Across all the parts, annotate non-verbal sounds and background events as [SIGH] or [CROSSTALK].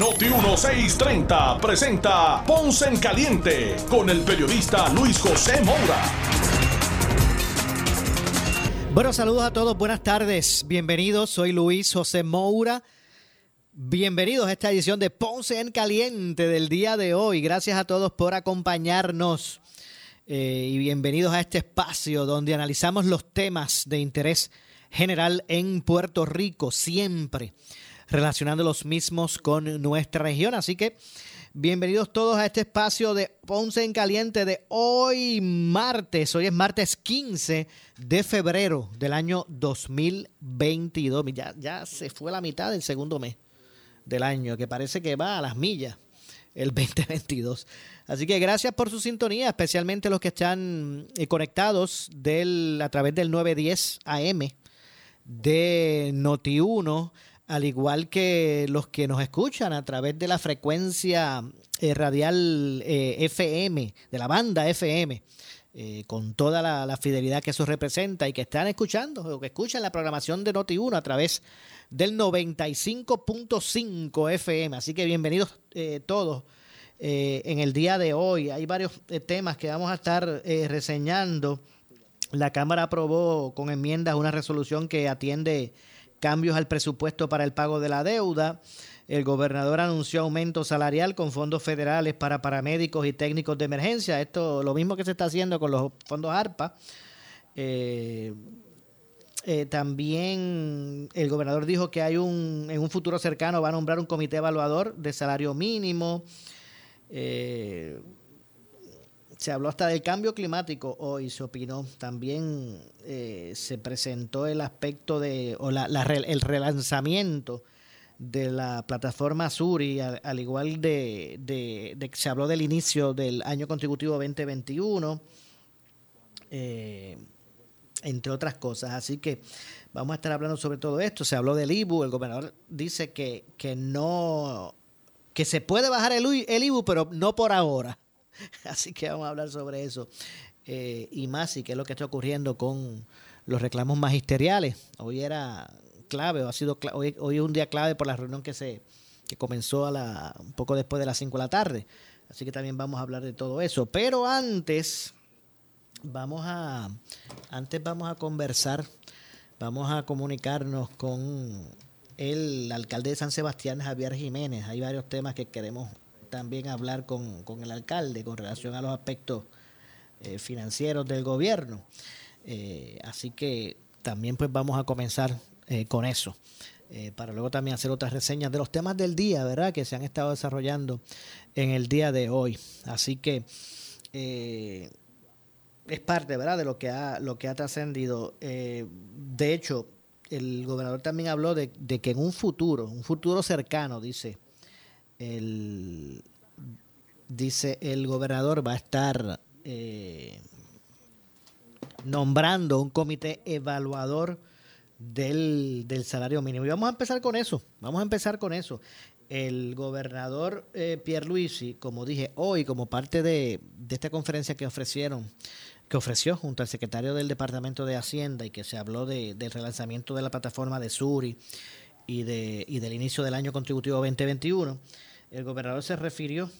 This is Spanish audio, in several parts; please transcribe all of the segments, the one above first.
Noti 1630 presenta Ponce en Caliente con el periodista Luis José Moura. Bueno, saludos a todos, buenas tardes, bienvenidos, soy Luis José Moura. Bienvenidos a esta edición de Ponce en Caliente del día de hoy. Gracias a todos por acompañarnos eh, y bienvenidos a este espacio donde analizamos los temas de interés general en Puerto Rico, siempre relacionando los mismos con nuestra región. Así que bienvenidos todos a este espacio de Ponce en Caliente de hoy martes. Hoy es martes 15 de febrero del año 2022. Ya, ya se fue la mitad del segundo mes del año, que parece que va a las millas el 2022. Así que gracias por su sintonía, especialmente los que están eh, conectados del, a través del 910 AM de Noti1, al igual que los que nos escuchan a través de la frecuencia eh, radial eh, FM, de la banda FM. con toda la, fidelidad que eso representa y que están escuchando o que escuchan la programación de Noti1 a través del 95.5 FM. Así que bienvenidos eh, todos eh, en el día de hoy. Hay varios eh, temas que vamos a estar reseñando. La Cámara aprobó con enmiendas una resolución que atiende cambios al presupuesto para el pago de la deuda. El gobernador anunció aumento salarial con fondos federales para paramédicos y técnicos de emergencia. Esto lo mismo que se está haciendo con los fondos ARPA. Eh, eh, también el gobernador dijo que hay un, en un futuro cercano va a nombrar un comité evaluador de salario mínimo. Eh, se habló hasta del cambio climático hoy, se opinó. También eh, se presentó el aspecto de, o la, el relanzamiento de la plataforma Suri, al, al igual de, de, se habló del inicio del año contributivo 2021. Eh, entre otras cosas. Así que vamos a estar hablando sobre todo esto. Se habló del IBU, el gobernador dice que, que no, que se puede bajar el, el IBU, pero no por ahora. [LAUGHS] Así que vamos a hablar sobre eso. Eh, y más, y qué es lo que está ocurriendo con los reclamos magisteriales. Hoy era clave, o ha sido hoy, es un día clave por la reunión que se que comenzó a la, un poco después de las 5 de la tarde. Así que también vamos a hablar de todo eso. Pero antes, vamos a, antes vamos a conversar, vamos a comunicarnos con el alcalde de San Sebastián, Javier Jiménez. Hay varios temas que queremos también hablar con, el alcalde con relación a los aspectos eh, financieros del gobierno. Eh, así que también pues vamos a comenzar eh, con eso. para luego también hacer otras reseñas de los temas del día, ¿verdad? Que se han estado desarrollando en el día de hoy. Así que es parte, ¿verdad?, de lo que ha, lo que ha trascendido. De hecho, el gobernador también habló de, que en un futuro, un futuro cercano, dice, el, dice el gobernador va a estar eh, nombrando un comité evaluador del, del, salario mínimo. Y vamos a empezar con eso, vamos a empezar con eso. El gobernador eh, Pierre Luisi, como dije hoy, como parte de, de esta conferencia que ofrecieron que ofreció junto al secretario del Departamento de Hacienda y que se habló de, del relanzamiento de la plataforma de Suri y, de, y del inicio del año contributivo 2021, el gobernador se refirió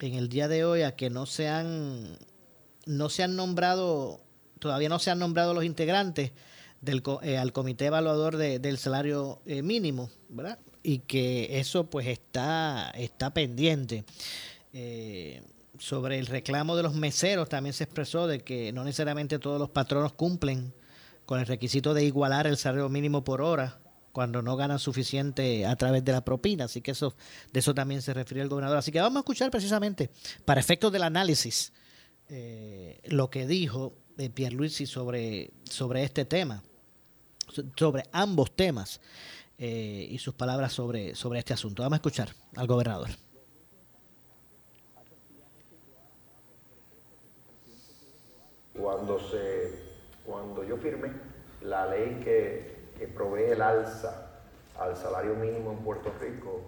en el día de hoy a que no se han, no se han nombrado, todavía no se han nombrado los integrantes del, eh, al comité evaluador del salario eh, mínimo, ¿verdad? Y que eso pues está, está pendiente. Eh, sobre el reclamo de los meseros también se expresó de que no necesariamente todos los patronos cumplen con el requisito de igualar el salario mínimo por hora cuando no ganan suficiente a través de la propina. Así que eso, de eso también se refirió el gobernador. Así que vamos a escuchar precisamente, para efectos del análisis, eh, lo que dijo eh, Pierluisi sobre, sobre este tema, sobre ambos temas, eh, y sus palabras sobre, sobre este asunto. Vamos a escuchar al gobernador. Cuando, se, cuando yo firmé la ley que provee el alza al salario mínimo en Puerto Rico,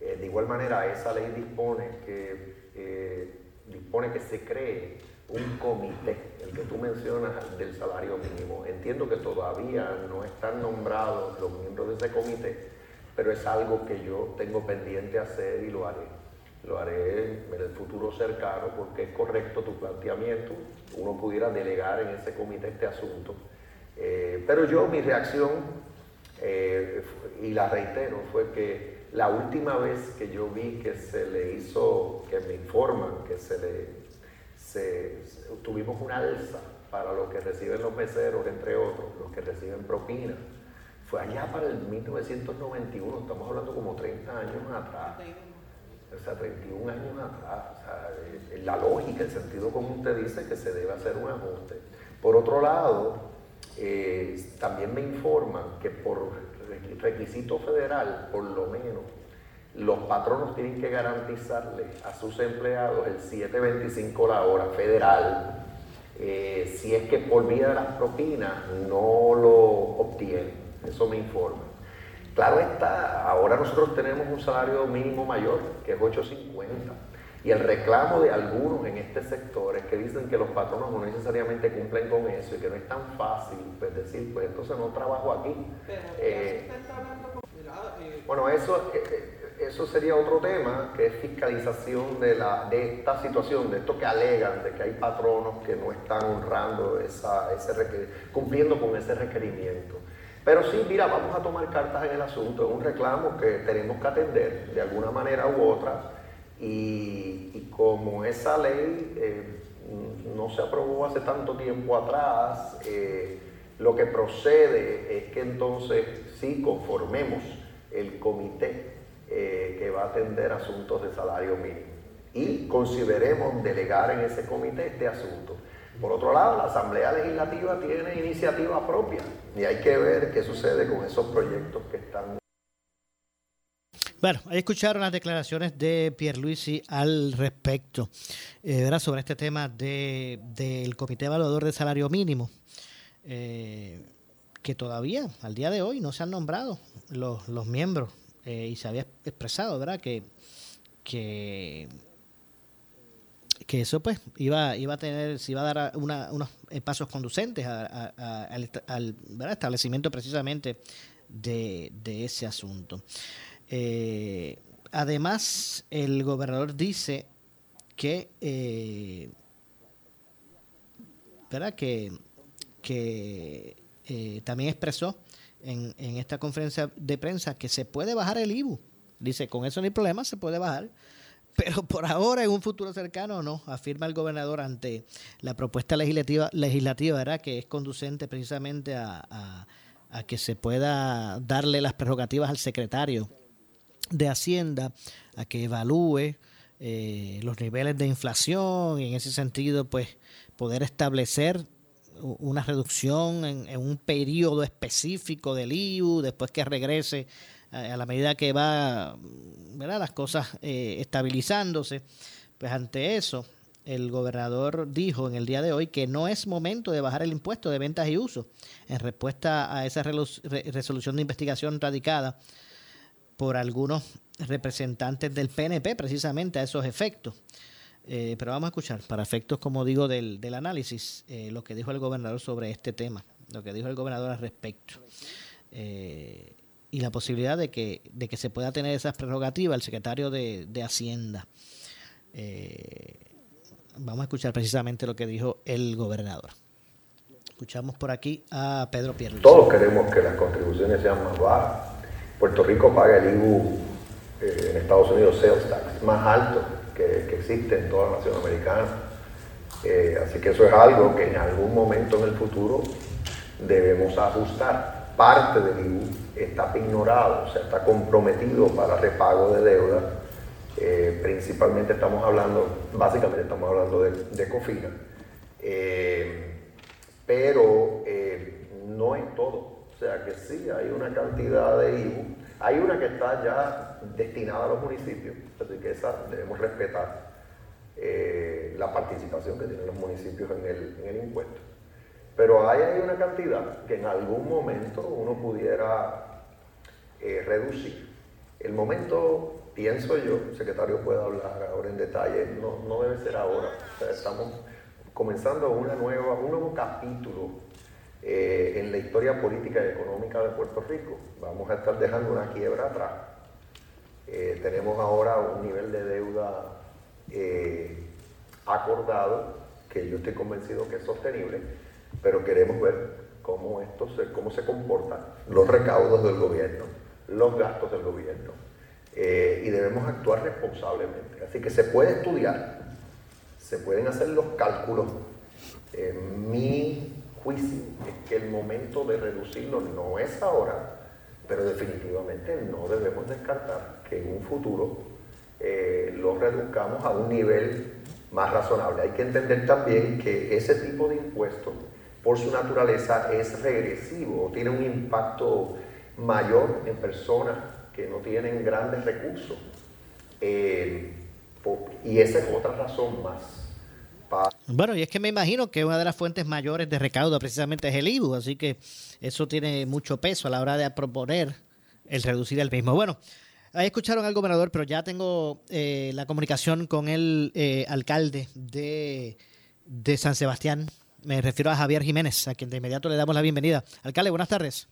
eh, de igual manera esa ley dispone que, eh, dispone que se cree un comité, el que tú mencionas del salario mínimo. Entiendo que todavía no están nombrados los miembros de ese comité, pero es algo que yo tengo pendiente hacer y lo haré. Lo haré en el futuro cercano porque es correcto tu planteamiento. Uno pudiera delegar en ese comité este asunto. Eh, pero yo, mi reacción, eh, y la reitero, fue que la última vez que yo vi que se le hizo, que me informan que se le, tuvimos una alza para los que reciben los meseros, entre otros, los que reciben propinas fue allá para el 1991, estamos hablando como 30 años atrás. O sea, 31 años atrás. Eh, la lógica, el sentido común te dice que se debe hacer un ajuste. Por otro lado, eh, también me informan que por requisito federal, por lo menos, los patronos tienen que garantizarle a sus empleados el 7.25 la hora federal, eh, si es que por vía de las propinas no lo obtienen. Eso me informa. Claro está, ahora nosotros tenemos un salario mínimo mayor, que es 8.50. Y el reclamo de algunos en este sector es que dicen que los patronos no necesariamente cumplen con eso y que no es tan fácil pues, decir, pues entonces no trabajo aquí. Eh, eh, bueno, eso, eh, eso sería otro tema, que es fiscalización de, la, de esta situación, de esto que alegan, de que hay patronos que no están honrando esa, ese cumpliendo con ese requerimiento. Pero sí, mira, vamos a tomar cartas en el asunto, es un reclamo que tenemos que atender de alguna manera u otra y, como esa ley eh, no se aprobó hace tanto tiempo atrás, eh, lo que procede es que entonces sí conformemos el comité eh, que va a atender asuntos de salario mínimo y consideremos delegar en ese comité este asunto. Por otro lado, la Asamblea Legislativa tiene iniciativa propia y hay que ver qué sucede con esos proyectos que están. Bueno, ahí escucharon las declaraciones de Pierluisi al respecto, eh, sobre este tema del Comité Evaluador de Salario Mínimo, eh, que todavía, al día de hoy, no se han nombrado los, los miembros eh, y se había expresado, ¿verdad?, que, que eso pues iba, iba a tener, se iba a dar unos pasos conducentes al, establecimiento precisamente de, ese asunto. Eh, además, el gobernador dice que, eh, ¿verdad? que, que eh, también expresó en, en esta conferencia de prensa que se puede bajar el IBU. Dice, con eso no hay problema, se puede bajar pero por ahora, en un futuro cercano, no, afirma el gobernador ante la propuesta legislativa, legislativa ¿verdad? que es conducente precisamente a, que se pueda darle las prerrogativas al secretario de Hacienda a que evalúe eh, los niveles de inflación y en ese sentido, pues, poder establecer una reducción en, un periodo específico del IU después que regrese a la medida que va ¿verdad? las cosas eh, estabilizándose, pues ante eso el gobernador dijo en el día de hoy que no es momento de bajar el impuesto de ventas y uso en respuesta a esa resolución de investigación radicada por algunos representantes del PNP precisamente a esos efectos. Eh, pero vamos a escuchar, para efectos, como digo, del, del análisis, eh, lo que dijo el gobernador sobre este tema, lo que dijo el gobernador al respecto. Eh, y la posibilidad de que, de que se pueda tener esas prerrogativas el secretario de, Hacienda. Eh, vamos a escuchar precisamente lo que dijo el gobernador. Escuchamos por aquí a Pedro Pierre. Todos queremos que las contribuciones sean más bajas. Puerto Rico paga el IBU eh, en Estados Unidos sales tax más alto que, existe en toda la nación americana. Eh, así que eso es algo que en algún momento en el futuro debemos ajustar. Parte del IBU está ignorado, o sea, está comprometido para repago de deuda. Eh, principalmente estamos hablando, básicamente estamos hablando de, COFINA, eh, pero no es todo. O sea que sí, hay una cantidad de IBU, hay una que está ya destinada a los municipios, así que esa debemos respetar la participación que tienen los municipios en el, en el impuesto Pero hay, hay una cantidad que en algún momento uno pudiera eh, reducir. El momento, pienso yo, el secretario puede hablar ahora en detalle, no, no debe ser ahora. estamos comenzando una nueva, un nuevo capítulo eh, en la historia política y económica de Puerto Rico. Vamos a estar dejando una quiebra atrás. Eh, tenemos ahora un nivel de deuda acordado que yo estoy convencido que es sostenible pero queremos ver cómo, esto se, cómo se comportan los recaudos del gobierno, los gastos del gobierno, eh, y debemos actuar responsablemente. Así que se puede estudiar, se pueden hacer los cálculos. mi juicio es que el momento de reducirlo no es ahora, pero definitivamente no debemos descartar que en un futuro eh, lo reduzcamos a un nivel más razonable. Hay que entender también que ese tipo de impuestos por su naturaleza es regresivo, tiene un impacto mayor en personas que no tienen grandes recursos. Eh, y esa es otra razón más. Bueno, y es que me imagino que una de las fuentes mayores de recaudo precisamente es el IBU, así que eso tiene mucho peso a la hora de proponer el reducir el mismo. Bueno, ahí escucharon al gobernador, pero ya tengo eh, la comunicación con el eh, alcalde de, de San Sebastián, me refiero a Javier Jiménez, a quien de inmediato le damos la bienvenida. Alcalde, buenas tardes.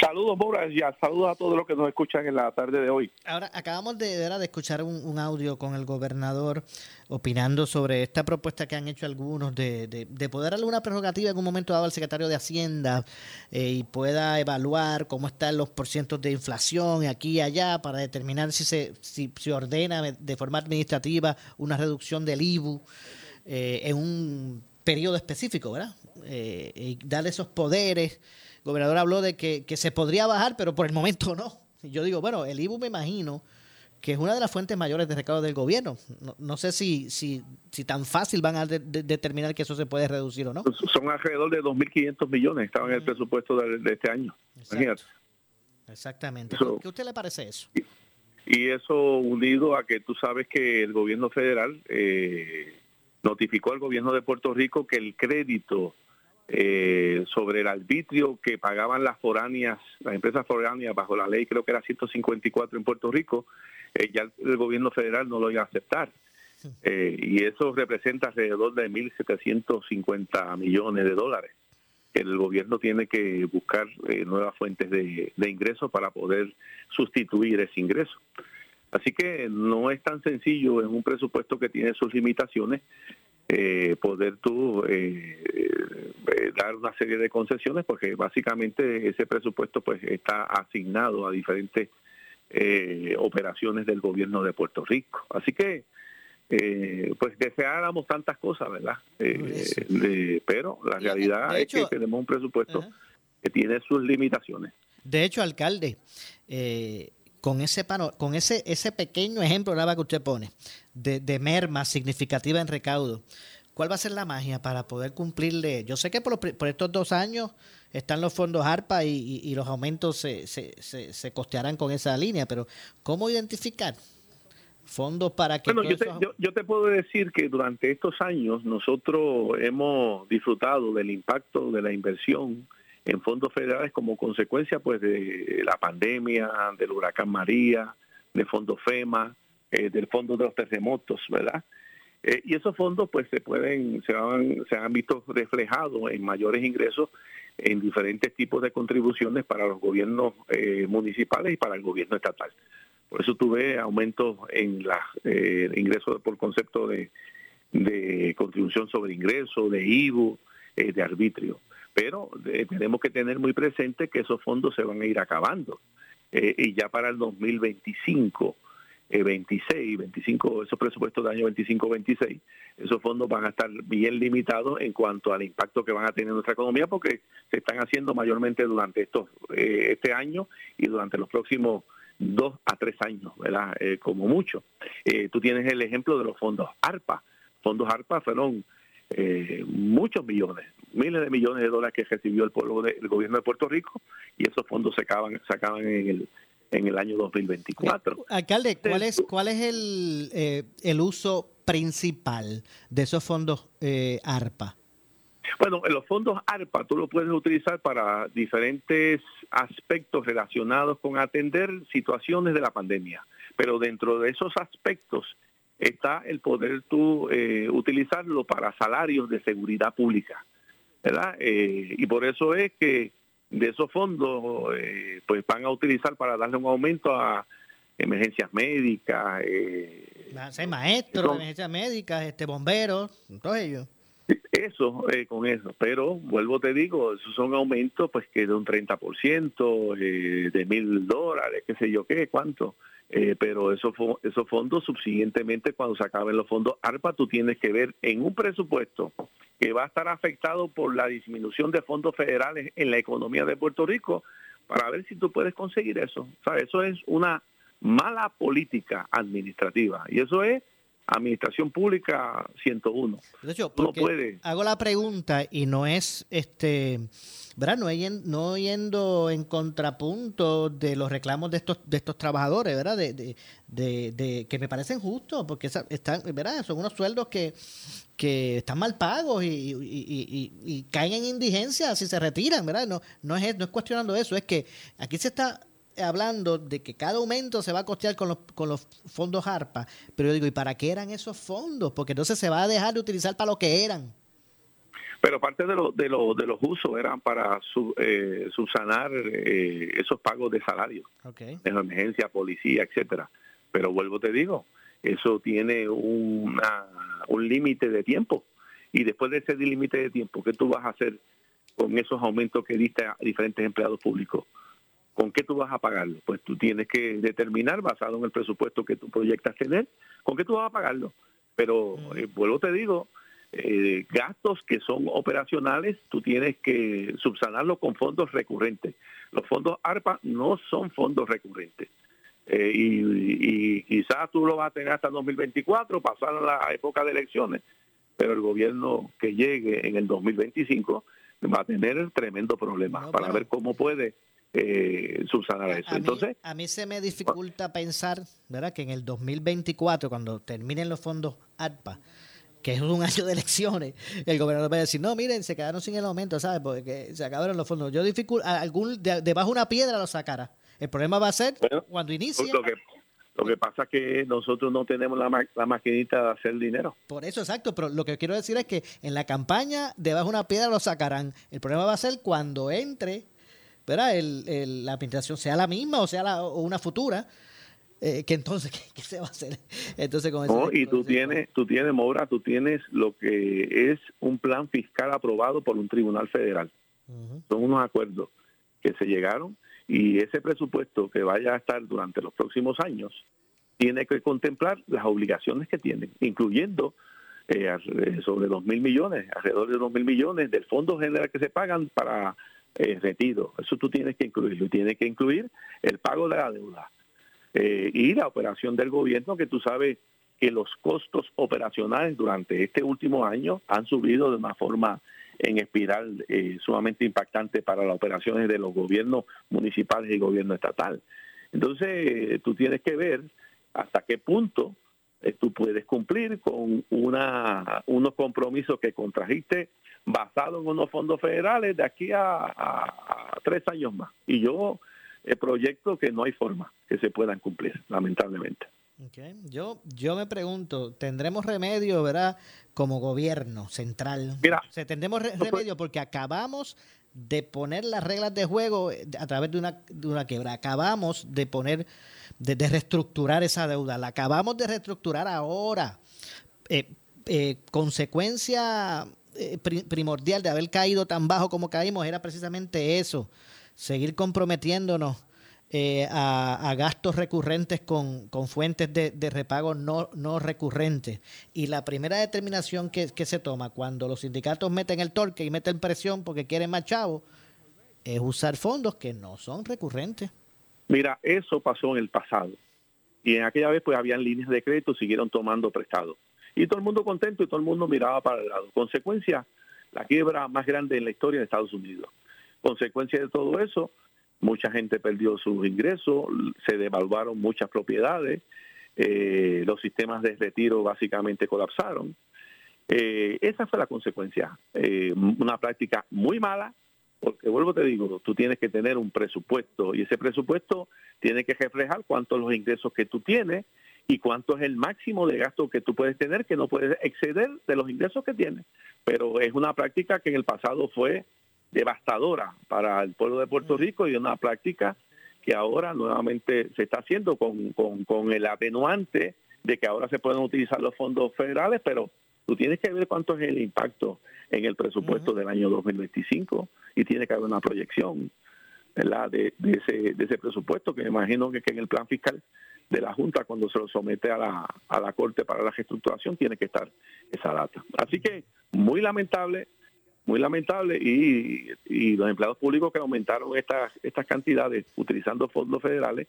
Saludos, Mora, y saludos a todos los que nos escuchan en la tarde de hoy. Ahora, acabamos de, de escuchar un, audio con el gobernador opinando sobre esta propuesta que han hecho algunos de, de, poder darle una prerrogativa en un momento dado al secretario de Hacienda eh, y pueda evaluar cómo están los porcientos de inflación aquí y allá para determinar si se, si, se ordena de forma administrativa una reducción del IBU eh, en un periodo específico, ¿verdad? Eh, y darle esos poderes. Gobernador habló de que, se podría bajar, pero por el momento no. Y yo digo, bueno, el IBU me imagino que es una de las fuentes mayores de recaudo del gobierno. No, sé si, si, si tan fácil van a determinar que eso se puede reducir o no. Son alrededor de 2.500 millones, estaban en el presupuesto de, este año. Exactamente. ¿Qué a usted le parece eso? Y, eso unido a que tú sabes que el gobierno federal eh, notificó al gobierno de Puerto Rico que el crédito eh, sobre el arbitrio que pagaban las foráneas, las empresas foráneas bajo la ley, creo que era 154 en Puerto Rico, eh, ya el, gobierno federal no lo iba a aceptar. Eh, y eso representa alrededor de 1.750 millones de dólares. El gobierno tiene que buscar nuevas fuentes de, de ingresos para poder sustituir ese ingreso. Así que no es tan sencillo en un presupuesto que tiene sus limitaciones eh, poder tú eh, eh, dar una serie de concesiones porque básicamente ese presupuesto pues está asignado a diferentes operaciones del gobierno de Puerto Rico. Así que pues deseáramos tantas cosas, ¿verdad? pero la realidad es que tenemos un presupuesto que tiene sus limitaciones. De hecho, alcalde, eh, con ese con ese, ese pequeño ejemplo que usted pone de, merma significativa en recaudo, ¿cuál va a ser la magia para poder cumplirle? Yo sé que por, por estos dos años están los fondos ARPA y, los aumentos se, se, se, costearán con esa línea, pero ¿cómo identificar fondos para que... Bueno, yo te, yo te puedo decir que durante estos años nosotros hemos disfrutado del impacto de la inversión en fondos federales como consecuencia pues de la pandemia, del huracán María, de fondos FEMA, eh, del fondo de los terremotos, ¿verdad? Eh, y esos fondos pues se pueden, se han, se han visto reflejados en mayores ingresos en diferentes tipos de contribuciones para los gobiernos eh, municipales y para el gobierno estatal. Por eso tuve aumentos en los ingresos por concepto de, de contribución sobre ingresos, de IBU, de arbitrio pero eh, tenemos que tener muy presente que esos fondos se van a ir acabando eh, y ya para el 2025 26, 25, esos presupuestos del año 25-26, esos fondos van a estar bien limitados en cuanto al impacto que van a tener en nuestra economía porque se están haciendo mayormente durante estos eh, este año y durante los próximos dos a tres años, ¿verdad? como mucho. tú tienes el ejemplo de los fondos ARPA. Fondos ARPA fueron eh, muchos millones, miles de millones de dólares que recibió el pueblo del gobierno de Puerto Rico y esos fondos se acaban, se acaban en el en el año 2024. Alcalde, ¿cuál es cuál es el, eh, el uso principal de esos fondos eh, ARPA? Bueno, en los fondos ARPA tú lo puedes utilizar para diferentes aspectos relacionados con atender situaciones de la pandemia, pero dentro de esos aspectos está el poder tú eh, utilizarlo para salarios de seguridad pública, ¿verdad? Eh, y por eso es que de esos fondos eh, pues van a utilizar para darle un aumento a emergencias médicas. Eh, maestros, emergencias médicas, este bomberos, todos ellos. Eso, eh, con eso. Pero, vuelvo te digo, esos son aumentos pues que de un 30%, eh, de mil dólares, qué sé yo qué, cuánto. Eh, pero esos, esos fondos subsiguientemente, cuando se acaben los fondos ARPA, tú tienes que ver en un presupuesto que va a estar afectado por la disminución de fondos federales en la economía de Puerto Rico, para ver si tú puedes conseguir eso. O sea, eso es una mala política administrativa. Y eso es Administración Pública 101. no puede. Hago la pregunta y no es este, ¿verdad? No, no yendo en contrapunto de los reclamos de estos de estos trabajadores, ¿verdad? De, de, que me parecen justos porque están, ¿verdad? Son unos sueldos que, que están mal pagos y, y, caen en indigencia si se retiran, ¿verdad? No no es no es cuestionando eso, es que aquí se está hablando de que cada aumento se va a costear con los, con los fondos ARPA, pero yo digo, ¿y para qué eran esos fondos? Porque entonces se va a dejar de utilizar para lo que eran. Pero parte de, lo, de, lo, de los usos eran para eh, subsanar eh, esos pagos de salario, de emergencia, policía, etcétera. Pero vuelvo te digo, eso tiene una, un límite de tiempo. Y después de ese límite de tiempo, ¿qué tú vas a hacer con esos aumentos que diste a diferentes empleados públicos? ¿Con qué tú vas a pagarlo? Pues tú tienes que determinar, basado en el presupuesto que tú proyectas tener, con qué tú vas a pagarlo. Pero, eh, vuelvo te digo, eh, gastos que son operacionales, tú tienes que subsanarlos con fondos recurrentes. Los fondos ARPA no son fondos recurrentes. Eh, y, quizás tú lo vas a tener hasta 2024, pasar la época de elecciones, pero el gobierno que llegue en el 2025 va a tener tremendo problema para ver cómo puede eh, subsanar eso. Entonces, a mí se me dificulta pensar, ¿verdad? Que en el 2024, cuando terminen los fondos ARPA, que es un [LAUGHS] año de elecciones, el gobernador va a decir, no, miren, se quedaron sin el aumento, ¿sabes? Porque se acabaron los fondos. Yo dificult, algún debajo de una piedra lo sacará. El problema va a ser cuando inicie. Lo que, lo que pasa es que nosotros no tenemos la, la maquinita de hacer dinero. Por eso, exacto. Pero lo que quiero decir es que en la campaña, debajo de una piedra lo sacarán. El problema va a ser cuando entre ¿verdad? El, la administración sea la misma o sea la, o una futura, eh, que entonces, [LAUGHS] ¿qué, se va a hacer? Entonces, con no, y tú tienes, tú tienes, Mora, tú tienes lo que es un plan fiscal aprobado por un tribunal federal. Son unos acuerdos que se llegaron y ese presupuesto que vaya a estar durante los próximos años tiene que contemplar las obligaciones que tienen, incluyendo eh, sobre dos mil millones, alrededor de dos mil millones del fondo general que se pagan para eh. Eso tú tienes que incluirlo y tienes que incluir el pago de la deuda eh, y la operación del gobierno, que tú sabes que los costos operacionales durante este último año han subido de una forma en espiral eh, sumamente impactante para las operaciones de los gobiernos municipales y gobierno estatal. Entonces, tú tienes que ver hasta qué punto tú puedes cumplir con una, unos compromisos que contrajiste basado en unos fondos federales de aquí a, tres años más. Y yo eh, proyecto que no hay forma que se puedan cumplir, lamentablemente. Yo, yo me pregunto, ¿tendremos remedio, verdad, como gobierno central? Mira, ¿Se tendremos remedio porque acabamos de poner las reglas de juego eh, a través de una, de una quiebra, acabamos de poner, de, reestructurar esa deuda, la acabamos de reestructurar ahora. Eh, eh, consecuencia primordial de haber caído tan bajo como caímos era precisamente eso, seguir comprometiéndonos eh, a, gastos recurrentes con, fuentes de, repago no, no recurrentes. Y la primera determinación que, se toma cuando los sindicatos meten el torque y meten presión porque quieren más chavos es usar fondos que no son recurrentes. Mira, eso pasó en el pasado. Y en aquella vez pues habían líneas de crédito, siguieron tomando prestado y todo el mundo contento y todo el mundo miraba para el lado. Consecuencia, la quiebra más grande en la historia de Estados Unidos. Consecuencia de todo eso, mucha gente perdió sus ingresos, se devaluaron muchas propiedades, eh, los sistemas de retiro básicamente colapsaron Eh, esa fue la consecuencia. Eh, una práctica muy mala, porque vuelvo te digo, tú tienes que tener un presupuesto y ese presupuesto tiene que reflejar cuántos los ingresos que tú tienes y cuánto es el máximo de gasto que tú puedes tener, que no puedes exceder de los ingresos que tienes. Pero es una práctica que en el pasado fue devastadora para el pueblo de Puerto Rico y una práctica que ahora nuevamente se está haciendo con, con, el atenuante de que ahora se pueden utilizar los fondos federales, pero tú tienes que ver cuánto es el impacto en el presupuesto del año 2025 y tiene que haber una proyección ¿verdad? De, ese, de ese presupuesto que me imagino que, que en el plan fiscal de la Junta cuando se lo somete a la, a la Corte para la reestructuración tiene que estar esa data. Así que muy lamentable, muy lamentable y, y los empleados públicos que aumentaron estas, estas cantidades utilizando fondos federales,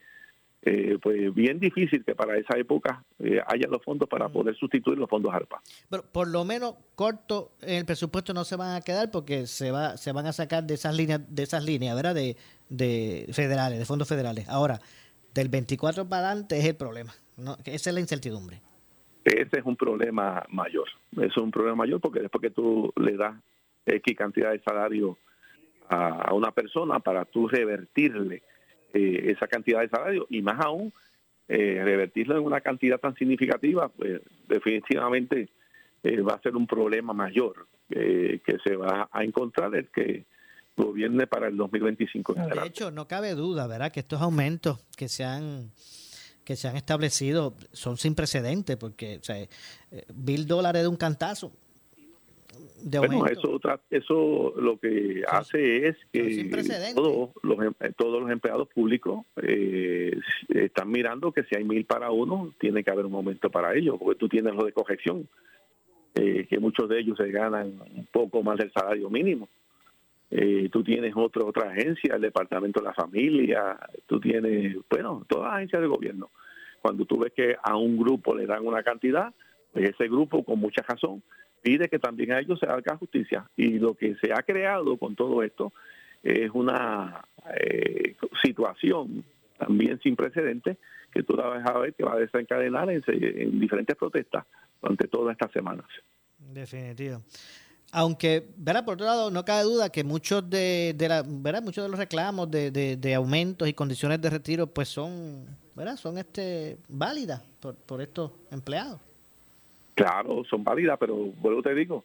eh, pues bien difícil que para esa época eh, haya los fondos para poder sustituir los fondos ARPA. Pero por lo menos corto en el presupuesto no se van a quedar porque se va se van a sacar de esas líneas de esas líneas, ¿verdad? De, de federales, de fondos federales. Ahora, del 24 para adelante es el problema. ¿no? Esa es la incertidumbre. Ese es un problema mayor. es un problema mayor porque después que tú le das X cantidad de salario a, una persona para tú revertirle eh, esa cantidad de salario y más aún eh, revertirlo en una cantidad tan significativa, pues definitivamente eh, va a ser un problema mayor que se va a encontrar el que gobierne para el 2025 De hecho, no cabe duda, ¿verdad? Que estos aumentos que se han que se han establecido son sin precedentes, porque o sea, mil dólares de un cantazo. De bueno, eso, otra, eso lo que hace es que todos los, em, todos los empleados públicos eh, están mirando que si hay mil para uno, tiene que haber un aumento para ellos, porque tú tienes lo de corrección, eh, que muchos de ellos se ganan un poco más del salario mínimo. Eh, tú tienes otro, otra agencia, el Departamento de la Familia, tú tienes, bueno, todas las agencias de gobierno. Cuando tú ves que a un grupo le dan una cantidad, pues ese grupo, con mucha razón, pide que también a ellos se haga justicia. Y lo que se ha creado con todo esto es una eh, situación también sin precedentes que tú la vas a ver que va a desencadenar en, en diferentes protestas durante todas estas semanas. Definitivo. Aunque, ¿verdad? Por otro lado, no cabe duda que muchos de, de la, ¿verdad? Muchos de los reclamos de, de, aumentos y condiciones de retiro, pues son, ¿verdad? Son este válidas por, por estos empleados. Claro, son válidas, pero vuelvo te digo,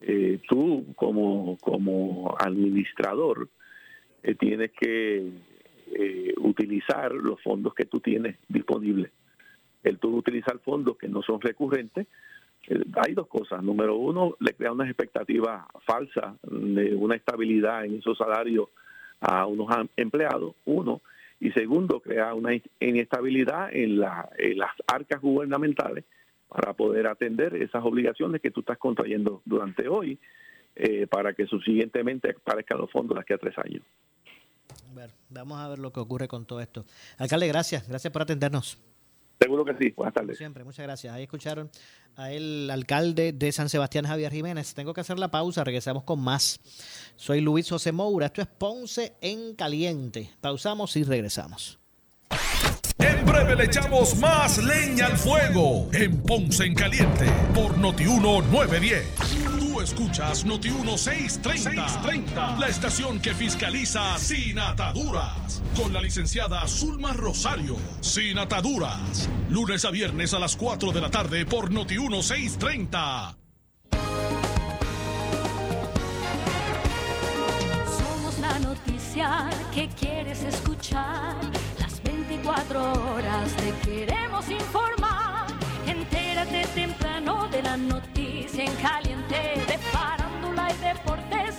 eh, tú como, como administrador eh, tienes que eh, utilizar los fondos que tú tienes disponibles. El tú utilizar fondos que no son recurrentes hay dos cosas. Número uno, le crea unas expectativas falsas de una estabilidad en esos salarios a unos empleados, uno. Y segundo, crea una inestabilidad en, la, las arcas gubernamentales para poder atender esas obligaciones que tú estás contrayendo durante hoy eh, para que subsiguientemente aparezcan los fondos de aquí a tres años. Bueno, vamos a ver lo que ocurre con todo esto. Alcalde, gracias. Gracias por atendernos. Seguro que sí. Buenas tardes. Siempre, muchas gracias. Ahí escucharon a el alcalde de San Sebastián, Javier Jiménez. Tengo que hacer la pausa, regresamos con más. Soy Luis José Moura, esto es Ponce en Caliente. Pausamos y regresamos. En breve le echamos más leña al fuego en Ponce en Caliente por Notiuno 910 escuchas Noti 1630, la estación que fiscaliza sin ataduras, con la licenciada Zulma Rosario. Sin ataduras, lunes a viernes a las 4 de la tarde por Noti 1630. Somos la noticia que quieres escuchar. Las 24 horas te queremos informar. Entérate temprano de la noticia en caliente de farándula y deportes.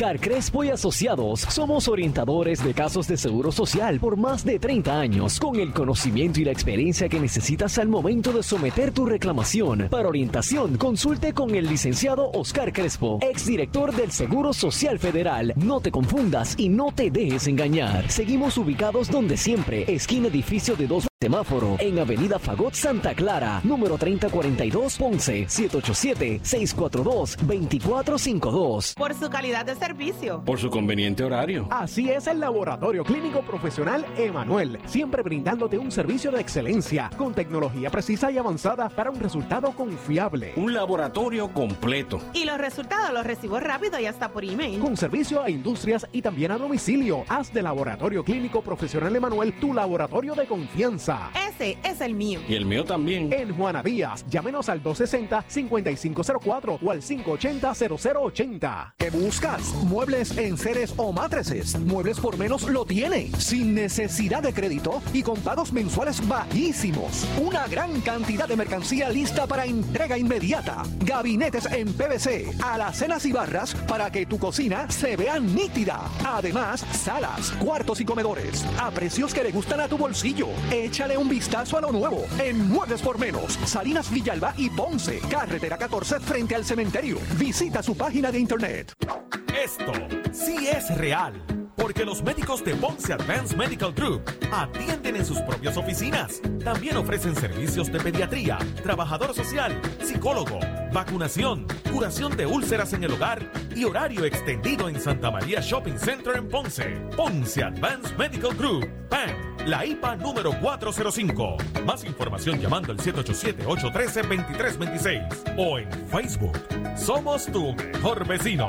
Oscar Crespo y Asociados. Somos orientadores de casos de seguro social por más de 30 años, con el conocimiento y la experiencia que necesitas al momento de someter tu reclamación. Para orientación, consulte con el licenciado Oscar Crespo, exdirector del Seguro Social Federal. No te confundas y no te dejes engañar. Seguimos ubicados donde siempre, esquina edificio de dos Semáforo en Avenida Fagot Santa Clara, número 3042 Ponce, 787-642-2452. Por su calidad de servicio. Por su conveniente horario. Así es el Laboratorio Clínico Profesional Emanuel, siempre brindándote un servicio de excelencia, con tecnología precisa y avanzada para un resultado confiable. Un laboratorio completo. Y los resultados los recibo rápido y hasta por email. Con servicio a industrias y también a domicilio. Haz de Laboratorio Clínico Profesional Emanuel tu laboratorio de confianza. Ese es el mío. Y el mío también. En Juana Díaz, llámenos al 260-5504 o al 580-0080. ¿Qué buscas? Muebles en seres o matrices. Muebles por menos lo tiene. Sin necesidad de crédito y con pagos mensuales bajísimos. Una gran cantidad de mercancía lista para entrega inmediata. Gabinetes en PVC, alacenas y barras para que tu cocina se vea nítida. Además, salas, cuartos y comedores a precios que le gustan a tu bolsillo. Échale un vistazo a lo nuevo en Muebles por Menos, Salinas Villalba y Ponce, carretera 14 frente al cementerio. Visita su página de internet. Esto sí es real. Porque los médicos de Ponce Advanced Medical Group atienden en sus propias oficinas. También ofrecen servicios de pediatría, trabajador social, psicólogo, vacunación, curación de úlceras en el hogar y horario extendido en Santa María Shopping Center en Ponce. Ponce Advanced Medical Group. PAN. La IPA número 405. Más información llamando al 787-813-2326 o en Facebook. Somos tu mejor vecino.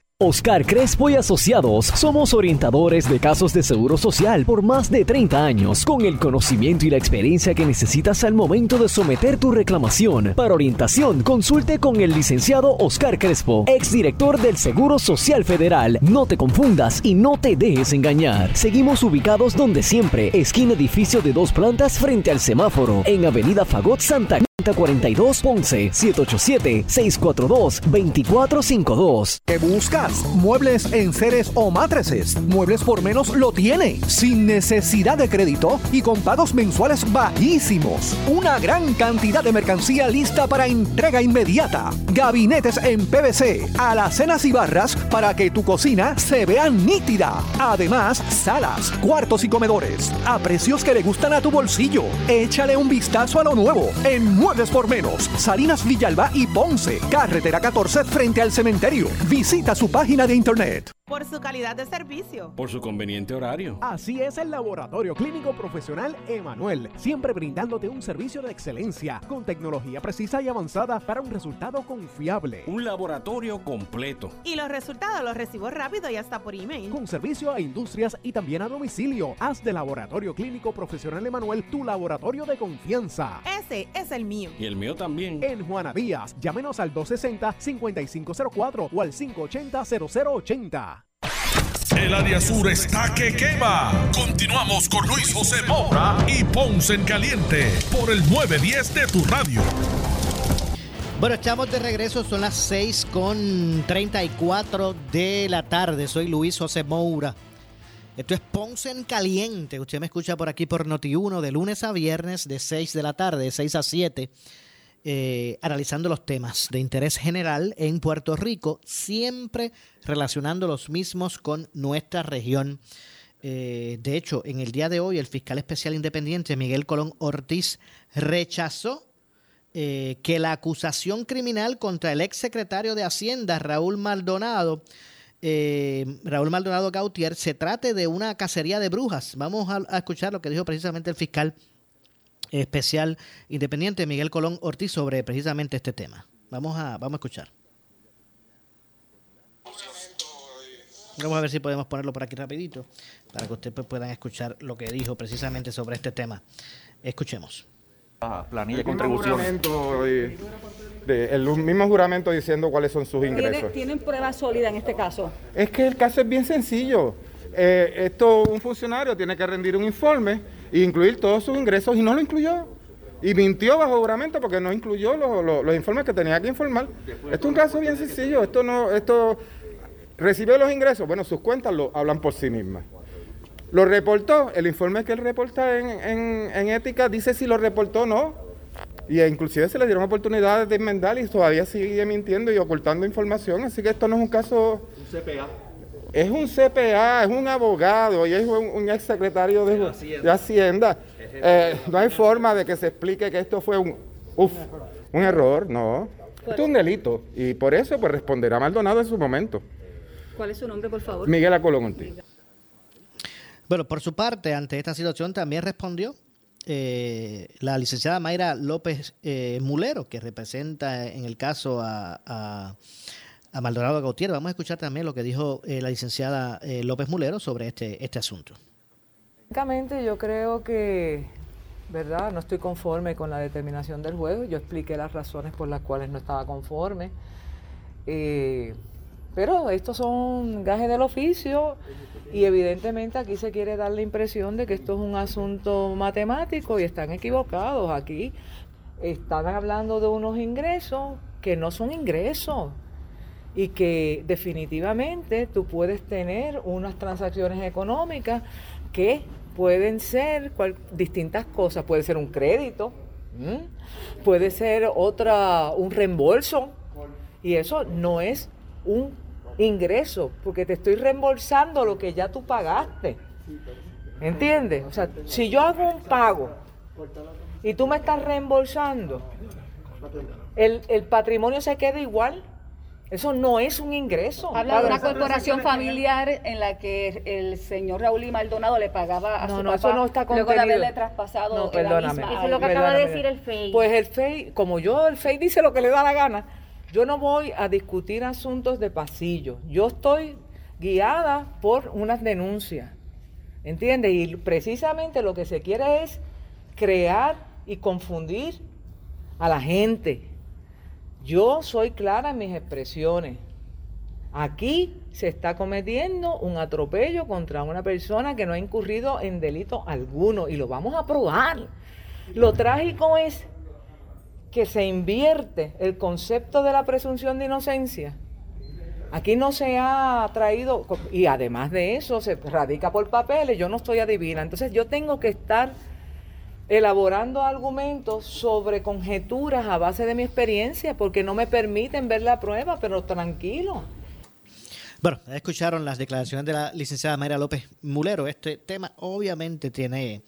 Oscar Crespo y Asociados somos orientadores de casos de seguro social por más de 30 años, con el conocimiento y la experiencia que necesitas al momento de someter tu reclamación. Para orientación, consulte con el licenciado Oscar Crespo, exdirector del Seguro Social Federal. No te confundas y no te dejes engañar. Seguimos ubicados donde siempre, esquina edificio de dos plantas frente al semáforo, en Avenida Fagot Santa 42 Ponce 787-642-2452. ¿Qué buscas? Muebles en seres o matrices. Muebles por menos lo tiene. Sin necesidad de crédito y con pagos mensuales bajísimos. Una gran cantidad de mercancía lista para entrega inmediata. Gabinetes en PVC, alacenas y barras para que tu cocina se vea nítida. Además, salas, cuartos y comedores a precios que le gustan a tu bolsillo. Échale un vistazo a lo nuevo en Muebles por Menos, Salinas Villalba y Ponce, carretera 14 frente al cementerio. Visita su página de internet. Por su calidad de servicio. Por su conveniente horario. Así es el Laboratorio Clínico Profesional Emanuel, siempre brindándote un servicio de excelencia, con tecnología precisa y avanzada para un resultado confiable. Un laboratorio completo. Y los resultados los recibo rápido y hasta por email. Con servicio a industrias y también a domicilio. Haz de Laboratorio Clínico Profesional Emanuel tu laboratorio de confianza. Ese es el mío. Y el mío también. En Juana Díaz, llámenos al 260-5504 o al 580-0080. El área sur está que quema. Continuamos con Luis José Moura y Ponce en Caliente por el 910 de tu radio. Bueno, estamos de regreso, son las 6 con 34 de la tarde. Soy Luis José Moura. Esto es Ponce en Caliente. Usted me escucha por aquí por Noti1 de lunes a viernes de 6 de la tarde, de 6 a 7, eh, analizando los temas de interés general en Puerto Rico, siempre relacionando los mismos con nuestra región. Eh, de hecho, en el día de hoy, el fiscal especial independiente Miguel Colón Ortiz rechazó eh, que la acusación criminal contra el ex secretario de Hacienda, Raúl Maldonado, eh, Raúl Maldonado Gautier, se trate de una cacería de brujas. Vamos a, escuchar lo que dijo precisamente el fiscal especial independiente Miguel Colón Ortiz sobre precisamente este tema. Vamos a, vamos a escuchar. Vamos a ver si podemos ponerlo por aquí rapidito para que ustedes pues, puedan escuchar lo que dijo precisamente sobre este tema. Escuchemos planilla de contribución. El mismo juramento diciendo cuáles son sus ingresos. ¿Tienen pruebas sólidas en este caso? Es que el caso es bien sencillo. Eh, esto, un funcionario tiene que rendir un informe e incluir todos sus ingresos y no lo incluyó. Y mintió bajo juramento porque no incluyó los, informes que tenía que informar. Esto es un caso bien sencillo. Esto no, esto recibió los ingresos. Bueno, sus cuentas lo hablan por sí mismas. Lo reportó, el informe que él reporta en, ética dice si lo reportó o no. Y inclusive se le dieron oportunidades de enmendar y todavía sigue mintiendo y ocultando información. Así que esto no es un caso... Un CPA. Es un CPA, es un abogado y es un, ex secretario de, Hacienda. Eh, no hay forma de que se explique que esto fue un, un error, no. Esto es un delito y por eso pues responderá Maldonado en su momento. ¿Cuál es su nombre, por favor? Miguel Acolón bueno, por su parte, ante esta situación también respondió eh, la licenciada Mayra López eh, Mulero, que representa en el caso a, a, Maldonado Gautier. Vamos a escuchar también lo que dijo eh, la licenciada López Mulero sobre este, este asunto. Básicamente yo creo que, ¿verdad? No estoy conforme con la determinación del juez. Yo expliqué las razones por las cuales no estaba conforme. pero estos son gajes del oficio y evidentemente aquí se quiere dar la impresión de que esto es un asunto matemático y están equivocados. Aquí están hablando de unos ingresos que no son ingresos y que definitivamente tú puedes tener unas transacciones económicas que pueden ser distintas cosas. Puede ser un crédito, puede ser otra, un reembolso y eso no es un ingreso, porque te estoy reembolsando lo que ya tú pagaste. ¿Entiendes? O sea, si yo hago un pago y tú me estás reembolsando, el, patrimonio se queda igual. Eso no es un ingreso. Habla de una corporación familiar en la que el señor Raúl y Maldonado le pagaba a su no, papá eso no está luego de haberle traspasado no, perdóname, Eso es lo que acaba de decir el FEI. Pues el FEI, como yo, el FEI dice lo que le da la gana, yo no voy a discutir asuntos de pasillo. Yo estoy guiada por unas denuncias. ¿Entiendes? Y precisamente lo que se quiere es crear y confundir a la gente. Yo soy clara en mis expresiones. Aquí se está cometiendo un atropello contra una persona que no ha incurrido en delito alguno y lo vamos a probar. Lo trágico es que se invierte el concepto de la presunción de inocencia. Aquí no se ha traído, y además de eso, se radica por papeles, yo no estoy adivina. Entonces yo tengo que estar elaborando argumentos sobre conjeturas a base de mi experiencia, porque no me permiten ver la prueba, pero tranquilo. Bueno, escucharon las declaraciones de la licenciada Mayra López Mulero. Este tema obviamente tiene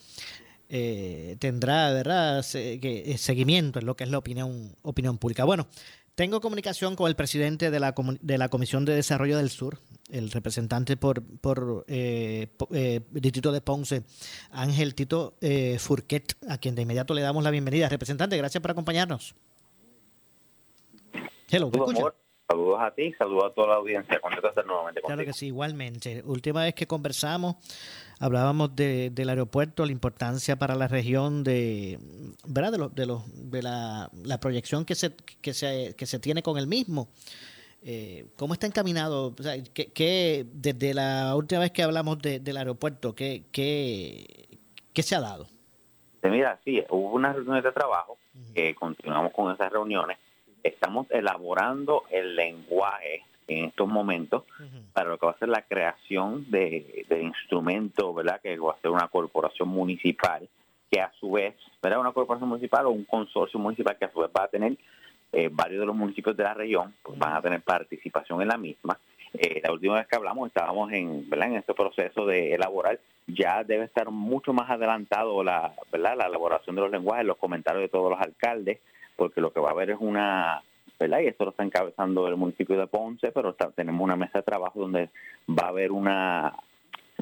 eh, tendrá verdad que, eh, seguimiento en lo que es la opinión opinión pública. Bueno, tengo comunicación con el presidente de la, de la Comisión de Desarrollo del Sur, el representante por, por eh, Distrito de Ponce, Ángel Tito Furquet, a quien de inmediato le damos la bienvenida. Representante, gracias por acompañarnos. Hello, ¿te Saludos a ti, saludos a toda la audiencia. estar nuevamente Claro que sí, igualmente. Última vez que conversamos, hablábamos de, del aeropuerto, la importancia para la región de, ¿verdad? De, lo, de, lo, de la, la, proyección que se, que, se, que se tiene con el mismo. Eh, ¿Cómo está encaminado? O sea, ¿qué, desde la última vez que hablamos del aeropuerto, ¿qué, qué, qué se ha dado? Mira, sí, hubo unas reuniones de trabajo, continuamos con esas reuniones estamos elaborando el lenguaje en estos momentos para lo que va a ser la creación de, de instrumentos, ¿verdad? Que va a ser una corporación municipal que a su vez, ¿verdad? Una corporación municipal o un consorcio municipal que a su vez va a tener eh, varios de los municipios de la región, pues van a tener participación en la misma. Eh, la última vez que hablamos estábamos en, ¿verdad? en este proceso de elaborar, ya debe estar mucho más adelantado la, ¿verdad? la elaboración de los lenguajes, los comentarios de todos los alcaldes, porque lo que va a haber es una, ¿verdad? y esto lo está encabezando el municipio de Ponce, pero tenemos una mesa de trabajo donde va a haber una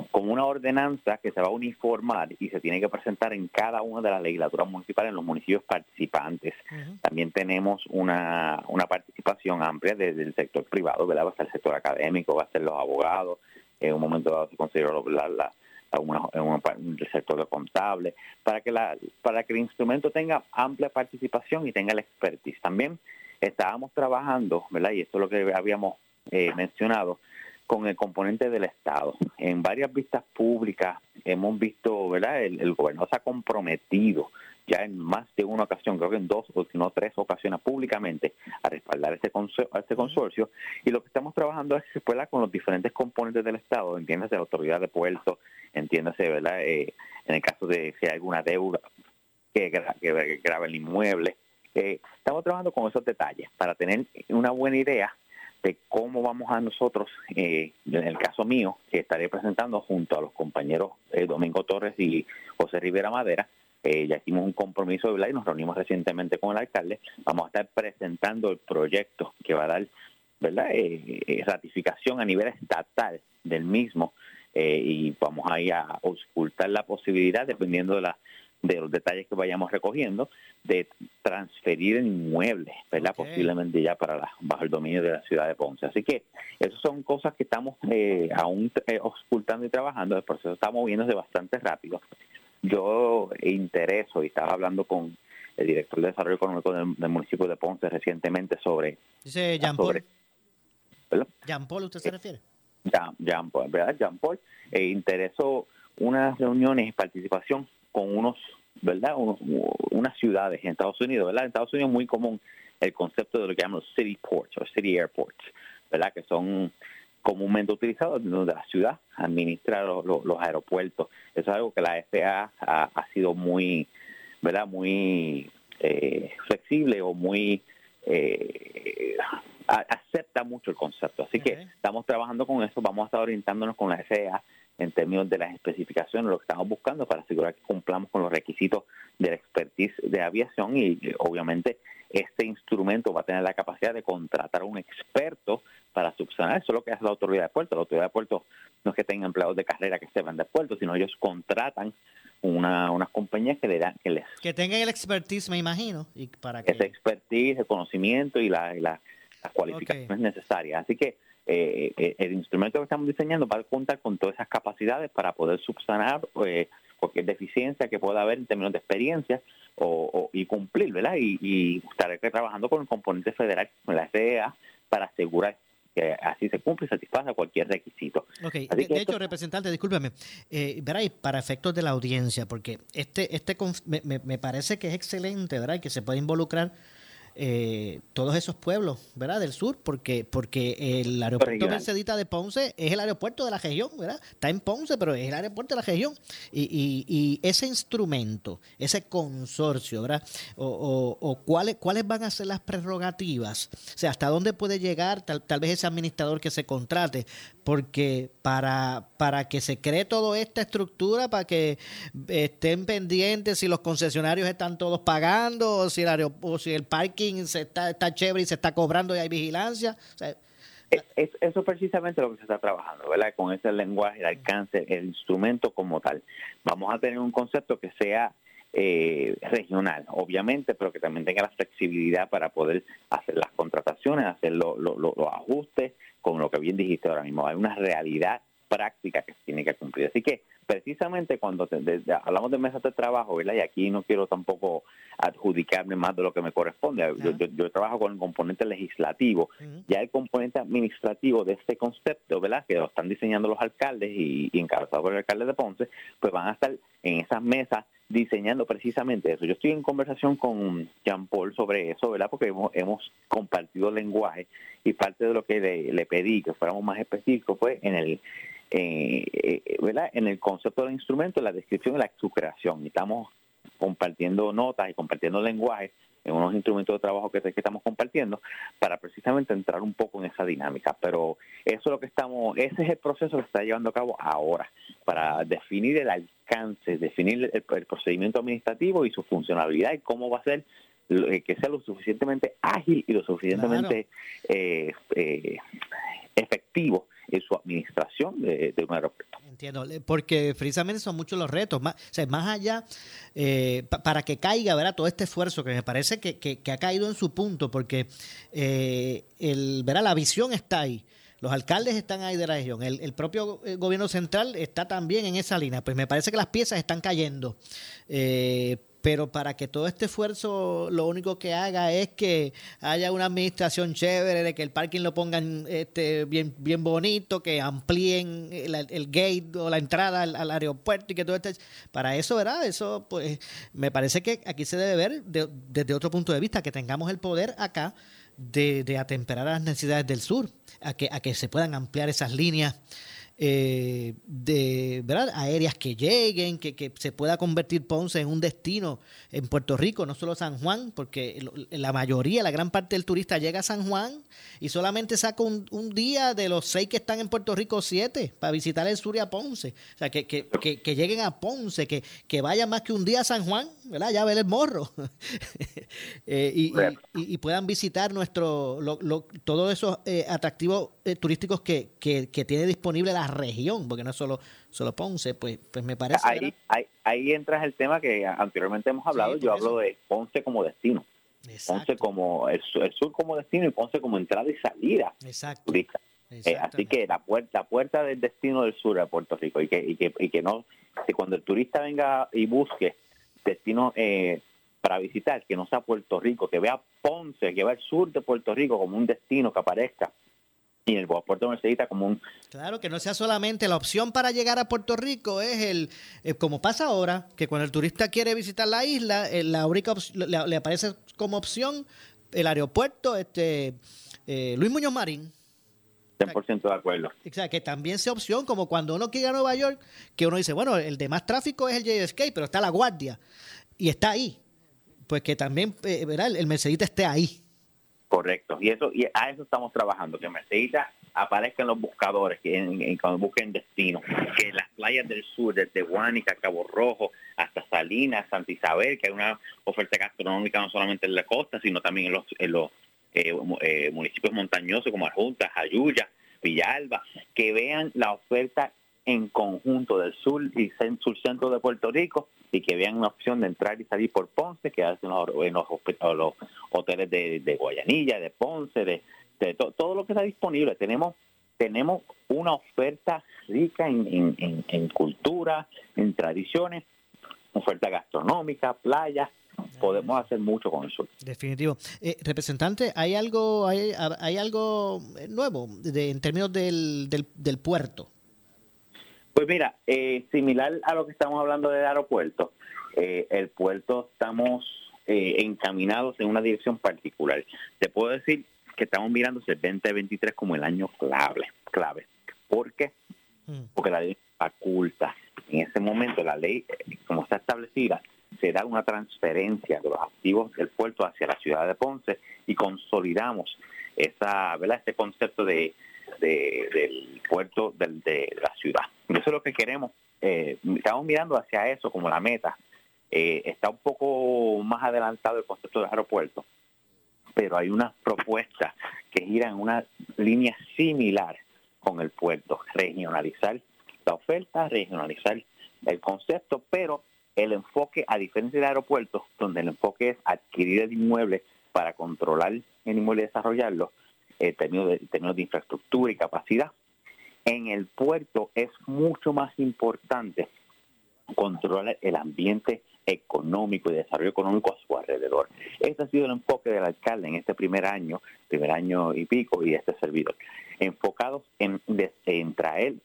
como una ordenanza que se va a uniformar y se tiene que presentar en cada una de las legislaturas municipales en los municipios participantes. También tenemos una, una participación amplia desde el sector privado, ¿verdad? va a ser el sector académico, va a ser los abogados, en un momento dado se considera la, la, el sector de contable, para que, la, para que el instrumento tenga amplia participación y tenga el expertise. También estábamos trabajando, ¿verdad? Y esto es lo que habíamos eh, mencionado, con el componente del Estado. En varias vistas públicas hemos visto, ¿verdad? El, el gobernador se ha comprometido ya en más de una ocasión, creo que en dos o si no tres ocasiones públicamente, a respaldar este, a este consorcio. Y lo que estamos trabajando es ¿verdad? con los diferentes componentes del Estado, entiéndase la autoridad de puerto, entiéndase, ¿verdad? Eh, en el caso de si hay alguna deuda que, que, grave el inmueble. Eh, estamos trabajando con esos detalles para tener una buena idea de cómo vamos a nosotros, eh, en el caso mío, que estaré presentando junto a los compañeros eh, Domingo Torres y José Rivera Madera, eh, ya hicimos un compromiso de y nos reunimos recientemente con el alcalde, vamos a estar presentando el proyecto que va a dar verdad ratificación a nivel estatal del mismo y vamos a ir a ocultar la posibilidad, dependiendo de la de los detalles que vayamos recogiendo, de transferir el inmueble, ¿verdad? Posiblemente ya para la, bajo el dominio de la ciudad de Ponce. Así que esas son cosas que estamos eh, aún eh, ocultando y trabajando. El proceso está moviéndose bastante rápido. Yo intereso y estaba hablando con el director de Desarrollo Económico del, municipio de Ponce recientemente sobre... Dice Jean Paul. Jean Paul, ¿usted se refiere? Jean, Paul, ¿verdad? Jean Paul. E interesó unas reuniones y participación con unos, ¿verdad? unas ciudades en Estados Unidos, ¿verdad? En Estados Unidos es muy común el concepto de lo que llamamos city ports o city airports, ¿verdad? Que son comúnmente utilizados donde la ciudad administra los aeropuertos. Eso es algo que la FAA ha, sido muy, ¿verdad? Muy eh, flexible o muy eh, acepta mucho el concepto. Así que estamos trabajando con eso, vamos a estar orientándonos con la FAA en términos de las especificaciones, lo que estamos buscando para asegurar que cumplamos con los requisitos de la expertise de aviación y obviamente este instrumento va a tener la capacidad de contratar a un experto para subsanar. Eso es lo que hace la autoridad de puerto. La autoridad de puerto no es que tenga empleados de carrera que se van de puerto, sino ellos contratan una, unas compañías que le dan que les que tengan el expertise, me imagino, y para que ese expertise, el conocimiento y, la, las cualificaciones necesarias. Así que eh, eh, el instrumento que estamos diseñando va a contar con todas esas capacidades para poder subsanar eh, cualquier deficiencia que pueda haber en términos de experiencia o, y cumplir, ¿verdad? Y, y estaré trabajando con el componente federal, con la FEA, para asegurar que así se cumple y satisfaga cualquier requisito. Okay. De, hecho, representante, discúlpeme, eh, para efectos de la audiencia, porque este, este me, me, me, parece que es excelente, ¿verdad? Que se puede involucrar eh, todos esos pueblos, ¿verdad? Del sur, porque porque el aeropuerto Mercedita de Ponce es el aeropuerto de la región, ¿verdad? Está en Ponce, pero es el aeropuerto de la región. Y, y, ese instrumento, ese consorcio, ¿verdad? O, o, cuáles cuáles van a ser las prerrogativas, o sea, hasta dónde puede llegar tal, tal vez ese administrador que se contrate, porque para, para que se cree toda esta estructura, para que estén pendientes si los concesionarios están todos pagando, o si el, aeropuerto, si el parque se está, está chévere y se está cobrando y hay vigilancia. es, eso precisamente lo que se está trabajando, ¿verdad? Con ese lenguaje, el alcance, el instrumento como tal. Vamos a tener un concepto que sea eh, regional, obviamente, pero que también tenga la flexibilidad para poder hacer las contrataciones, hacer los ajustes, con lo que bien dijiste ahora mismo. Hay una realidad práctica que se tiene que cumplir. Así que precisamente cuando hablamos de mesas de trabajo, ¿verdad? Y aquí no quiero tampoco adjudicarme más de lo que me corresponde. Yo, trabajo con el componente legislativo. Ya el componente administrativo de este concepto, ¿verdad? Que lo están diseñando los alcaldes y, y encabezados por el alcalde de Ponce, pues van a estar en esas mesas diseñando precisamente eso. Yo estoy en conversación con Jean Paul sobre eso, ¿verdad? Porque hemos, hemos compartido lenguaje y parte de lo que le, pedí que fuéramos más específicos fue en el eh, eh, ¿verdad? en el concepto del instrumento, la descripción y la su creación. Estamos compartiendo notas y compartiendo lenguaje en unos instrumentos de trabajo que, que, estamos compartiendo para precisamente entrar un poco en esa dinámica. Pero eso es lo que estamos, ese es el proceso que se está llevando a cabo ahora para definir el alcance, definir el, procedimiento administrativo y su funcionalidad y cómo va a ser eh, que sea lo suficientemente ágil y lo suficientemente eh, eh, efectivo en su administración de, un aeropuerto. Entiendo, porque precisamente son muchos los retos, más, o sea, más allá, eh, para que caiga ¿verdad? todo este esfuerzo que me parece que, ha caído en su punto, porque eh, ¿verdad? la visión está ahí. Los alcaldes están ahí de la región, el, el, propio eh, gobierno central está también en esa línea. Pues me parece que las piezas están cayendo. Eh, pero para que todo este esfuerzo lo único que haga es que haya una administración chévere, de que el parking lo pongan este, bien, bien bonito, que amplíen el, gate o la entrada al, aeropuerto y que todo esté... Para eso, ¿verdad? Eso, pues, me parece que aquí se debe ver desde otro punto de vista, que tengamos el poder acá de, de atemperar a las necesidades del sur, a que, a que se puedan ampliar esas líneas eh, de ¿verdad? aéreas que lleguen, que, que, se pueda convertir Ponce en un destino en Puerto Rico, no solo San Juan, porque la mayoría, la gran parte del turista llega a San Juan y solamente saca un, un día de los seis que están en Puerto Rico, siete, para visitar el sur y a Ponce. O sea, que, que, que, lleguen a Ponce, que, que vayan más que un día a San Juan, ¿verdad? Ya ver el morro. [LAUGHS] eh, y, y, puedan visitar nuestro lo, lo, todos esos eh, atractivos turísticos que, que, que tiene disponible la región, porque no es solo, solo Ponce, pues, pues me parece. Ahí, ahí, ahí entras el tema que anteriormente hemos hablado, yo hablo de Ponce como destino. Ponce como el, sur como destino y Ponce como entrada y salida Exacto. Eh, así que la puerta, puerta del destino del sur de Puerto Rico y que, y que, y que no, que cuando el turista venga y busque destino eh, para visitar, que no sea Puerto Rico, que vea Ponce, que vea el sur de Puerto Rico como un destino que aparezca y el Puerto Mercedita como un... Claro, que no sea solamente la opción para llegar a Puerto Rico, es el, eh, como pasa ahora, que cuando el turista quiere visitar la isla, eh, la única le, aparece como opción el aeropuerto este eh, Luis Muñoz Marín. 100% de acuerdo. O sea, que también sea opción, como cuando uno quiere ir a Nueva York, que uno dice, bueno, el de más tráfico es el JSK, pero está la guardia y está ahí. Pues que también, ¿verdad? El Mercedita esté ahí. Correcto, y eso y a eso estamos trabajando, que Mercedita aparezca en los buscadores, que en, cuando busquen destino, que las playas del sur, desde Guánica, Cabo Rojo, hasta Salinas, Santa Isabel, que hay una oferta gastronómica no solamente en la costa, sino también en los, en los eh, eh, municipios montañosos como Arjunta, Jayuya, Villalba, que vean la oferta en conjunto del sur y sur centro de Puerto Rico y que vean una opción de entrar y salir por Ponce, que en los, los hoteles de, Guayanilla, de Ponce, de, todo lo que está disponible. Tenemos tenemos una oferta rica en, en, cultura, en tradiciones, oferta gastronómica, playas, podemos hacer mucho con eso. Definitivo. Eh, representante, ¿hay algo hay, hay algo nuevo de, en términos del, del puerto? Pues mira, eh, similar a lo que estamos hablando del aeropuerto, eh, el puerto estamos eh, encaminados en una dirección particular. Te puedo decir que estamos mirando el 2023 como el año clave. clave. ¿Por qué? Mm. Porque la ley faculta. En ese momento la ley, como está establecida, se da una transferencia de los activos del puerto hacia la ciudad de Ponce y consolidamos esa, ¿verdad? este concepto de del puerto de la ciudad. Eso es lo que queremos. Eh, estamos mirando hacia eso como la meta. Eh, está un poco más adelantado el concepto del aeropuerto, pero hay una propuesta que gira en una línea similar con el puerto, regionalizar la oferta, regionalizar el concepto, pero el enfoque, a diferencia del aeropuerto, donde el enfoque es adquirir el inmueble para controlar el inmueble y desarrollarlo, en términos de, términos de infraestructura y capacidad. En el puerto es mucho más importante controlar el ambiente económico y desarrollo económico a su alrededor. Este ha sido el enfoque del alcalde en este primer año, primer año y pico, y este servidor, enfocados en, en traer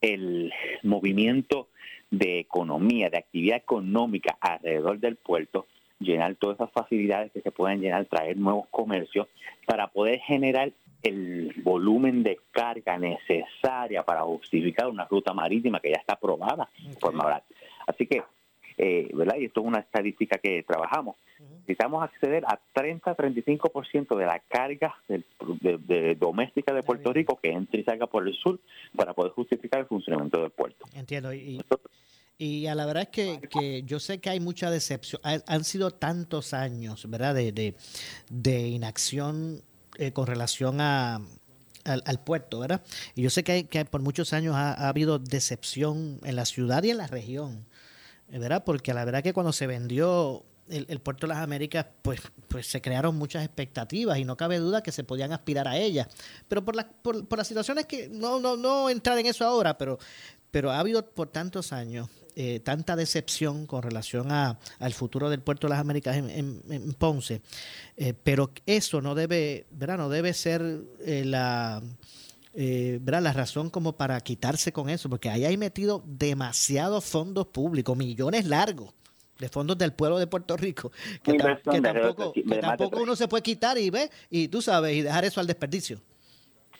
el movimiento de economía, de actividad económica alrededor del puerto, llenar todas esas facilidades que se pueden llenar, traer nuevos comercios para poder generar el volumen de carga necesaria para justificar una ruta marítima que ya está aprobada por Mabrat. Así que, eh, ¿verdad? Y esto es una estadística que trabajamos. Necesitamos acceder a 30-35% de la carga del- de, de doméstica de Puerto Rico que entre y salga por el sur para poder justificar el funcionamiento del puerto. Entiendo. Y, y a la verdad es que, que yo sé que hay mucha decepción. Ha- Han sido tantos años, ¿verdad?, de, de, de inacción eh, con relación a, al, al puerto, ¿verdad? Y yo sé que, hay, que por muchos años ha, ha habido decepción en la ciudad y en la región, ¿verdad? Porque la verdad que cuando se vendió el, el puerto de las Américas, pues, pues se crearon muchas expectativas y no cabe duda que se podían aspirar a ellas. Pero por, las por, por las situaciones que, no, no, no entrar en eso ahora, pero, pero ha habido por tantos años eh, tanta decepción con relación a, al futuro del puerto de las Américas en, en- en Ponce. Eh, pero eso no debe, ¿verdad? No debe ser eh, la, eh, ¿verdad? la razón como para quitarse con eso, porque ahí hay metido demasiados fondos públicos, millones largos de fondos del pueblo de Puerto Rico, que, tampoco, que tampoco uno se puede quitar y ve, y tú sabes, y dejar eso al desperdicio.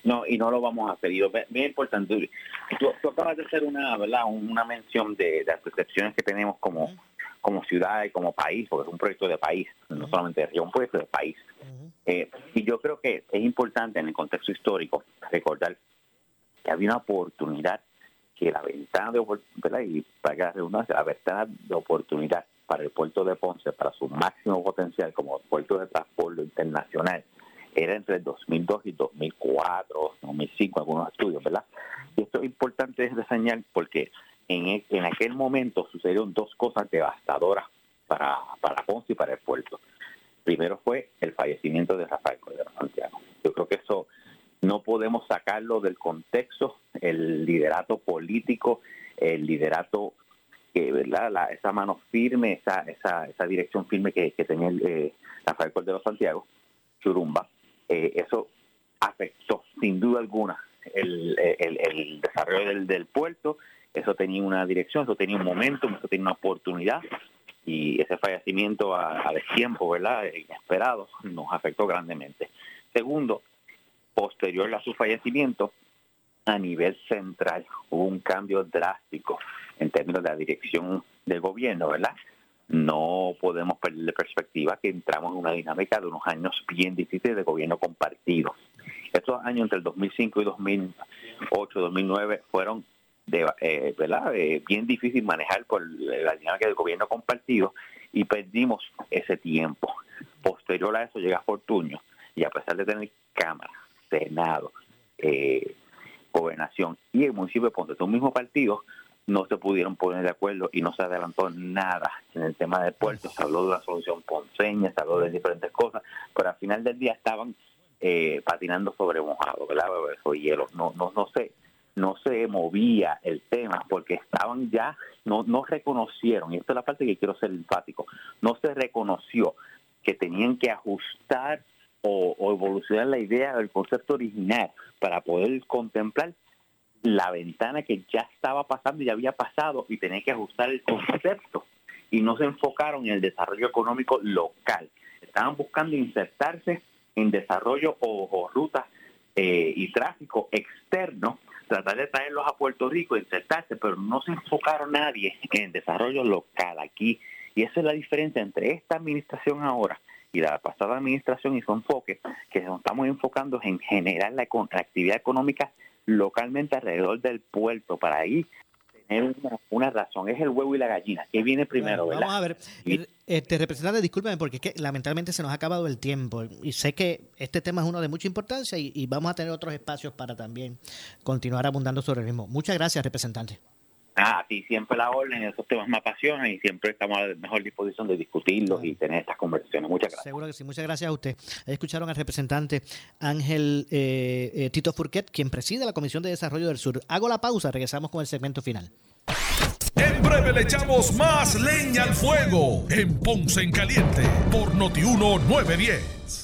No, y no lo vamos a hacer. Y lo bien importante, tú, tú acabas de hacer una, ¿verdad? una mención de, de las percepciones que tenemos como, como ciudad y como país, porque es un proyecto de país, no solamente de región, un proyecto de país. Eh, y yo creo que es importante en el contexto histórico recordar que había una oportunidad que la ventana de opor- ¿verdad? y para que la redundancia, la ventana de oportunidad para el puerto de Ponce, para su máximo potencial como puerto de transporte internacional, era entre el 2002 y 2004, 2005, algunos estudios, ¿verdad? Y esto es importante reseñar porque en, e- en aquel momento sucedieron dos cosas devastadoras para, para Ponce y para el puerto. Primero fue el fallecimiento de Rafael Cordero Santiago. Yo creo que eso no podemos sacarlo del contexto, el liderato político, el liderato que, ¿verdad? La- esa mano firme, esa, esa, esa dirección firme que, que tenía el, eh, Rafael Cordero Santiago, Churumba, eh, eso afectó sin duda alguna el, desarrollo del, del puerto, eso tenía una dirección, eso tenía un momento, eso tenía una oportunidad y ese fallecimiento a, a destiempo, ¿verdad? Inesperado, nos afectó grandemente. Segundo, posterior a su fallecimiento, a nivel central hubo un cambio drástico en términos de la dirección del gobierno, ¿verdad? No podemos perder de perspectiva que entramos en una dinámica de unos años bien difíciles de gobierno compartido. Estos años entre el 2005 y 2008, 2009 fueron de, eh, ¿verdad? Eh, bien difícil manejar por la dinámica del gobierno compartido y perdimos ese tiempo. Posterior a eso llega Fortuño y a pesar de tener Cámara, Senado, eh, Gobernación y el municipio de Ponce, un mismo partido, no se pudieron poner de acuerdo y no se adelantó nada en el tema del puerto. Se habló de una solución ponceña, se habló de diferentes cosas, pero al final del día estaban eh, patinando sobre mojado, ¿verdad? Sobre hielo. No, no, no sé no se movía el tema porque estaban ya, no, no reconocieron, y esta es la parte que quiero ser enfático, no se reconoció que tenían que ajustar o, o evolucionar la idea del concepto original para poder contemplar la ventana que ya estaba pasando y ya había pasado y tenían que ajustar el concepto y no se enfocaron en el desarrollo económico local. Estaban buscando insertarse en desarrollo o, o rutas eh, y tráfico externo, tratar de traerlos a Puerto Rico, insertarse, pero no se enfocaron nadie en desarrollo local aquí. Y esa es la diferencia entre esta administración ahora y la pasada administración y su enfoque, que nos estamos enfocando en generar la, la actividad económica localmente alrededor del puerto para ahí tener una, una razón. Es el huevo y la gallina. ¿Qué viene primero, Bueno, verdad? Vamos a ver, el- este representante, discúlpeme porque es que lamentablemente se nos ha acabado el tiempo y sé que este tema es uno de mucha importancia y, y vamos a tener otros espacios para también continuar abundando sobre el mismo. Muchas gracias, representante. Ah, a ti siempre la orden, esos temas me apasionan y siempre estamos a la mejor disposición de discutirlos y tener estas conversaciones. Muchas gracias. Seguro que sí, muchas gracias a usted. Ahí escucharon al representante Ángel eh, eh, Tito Furquet, quien preside la Comisión de Desarrollo del Sur. Hago la pausa, regresamos con el segmento final. En breve le echamos más leña al fuego en Ponce en Caliente por Notiuno 910.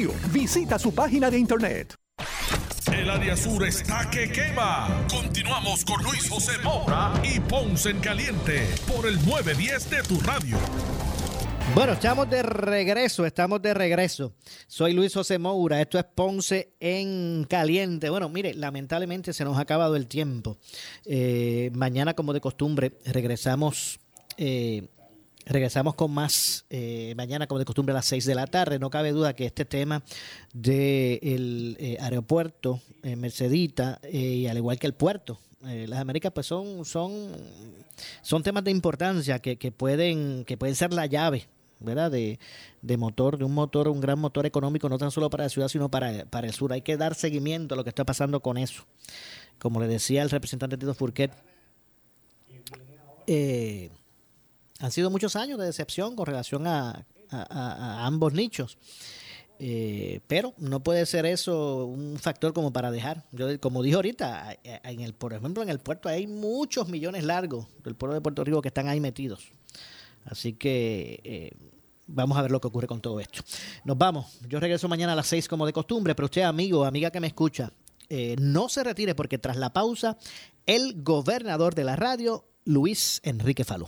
Visita su página de internet. El área sur está que quema. Continuamos con Luis José Moura y Ponce en Caliente por el 910 de tu radio. Bueno, estamos de regreso, estamos de regreso. Soy Luis José Moura, esto es Ponce en Caliente. Bueno, mire, lamentablemente se nos ha acabado el tiempo. Eh, mañana, como de costumbre, regresamos. eh, Regresamos con más eh, mañana, como de costumbre, a las 6 de la tarde. No cabe duda que este tema del aeropuerto en Mercedita, eh, y al igual que el puerto, eh, las Américas, pues son, son, son temas de importancia que, que pueden, que pueden ser la llave ¿verdad? De, de motor, de un motor, un gran motor económico, no tan solo para la ciudad, sino para, para el sur. Hay que dar seguimiento a lo que está pasando con eso. Como le decía el representante Tito Furquet, eh, han sido muchos años de decepción con relación a, ambos nichos. Eh, pero no puede ser eso un factor como para dejar. Yo, como dijo ahorita, en el, por ejemplo, en el puerto hay muchos millones largos del pueblo de Puerto Rico que están ahí metidos. Así que eh, vamos a ver lo que ocurre con todo esto. Nos vamos. Yo regreso mañana a las 6 como de costumbre, pero usted, amigo, amiga que me escucha, eh, no se retire porque tras la pausa, el gobernador de la radio, Luis Enrique Falú.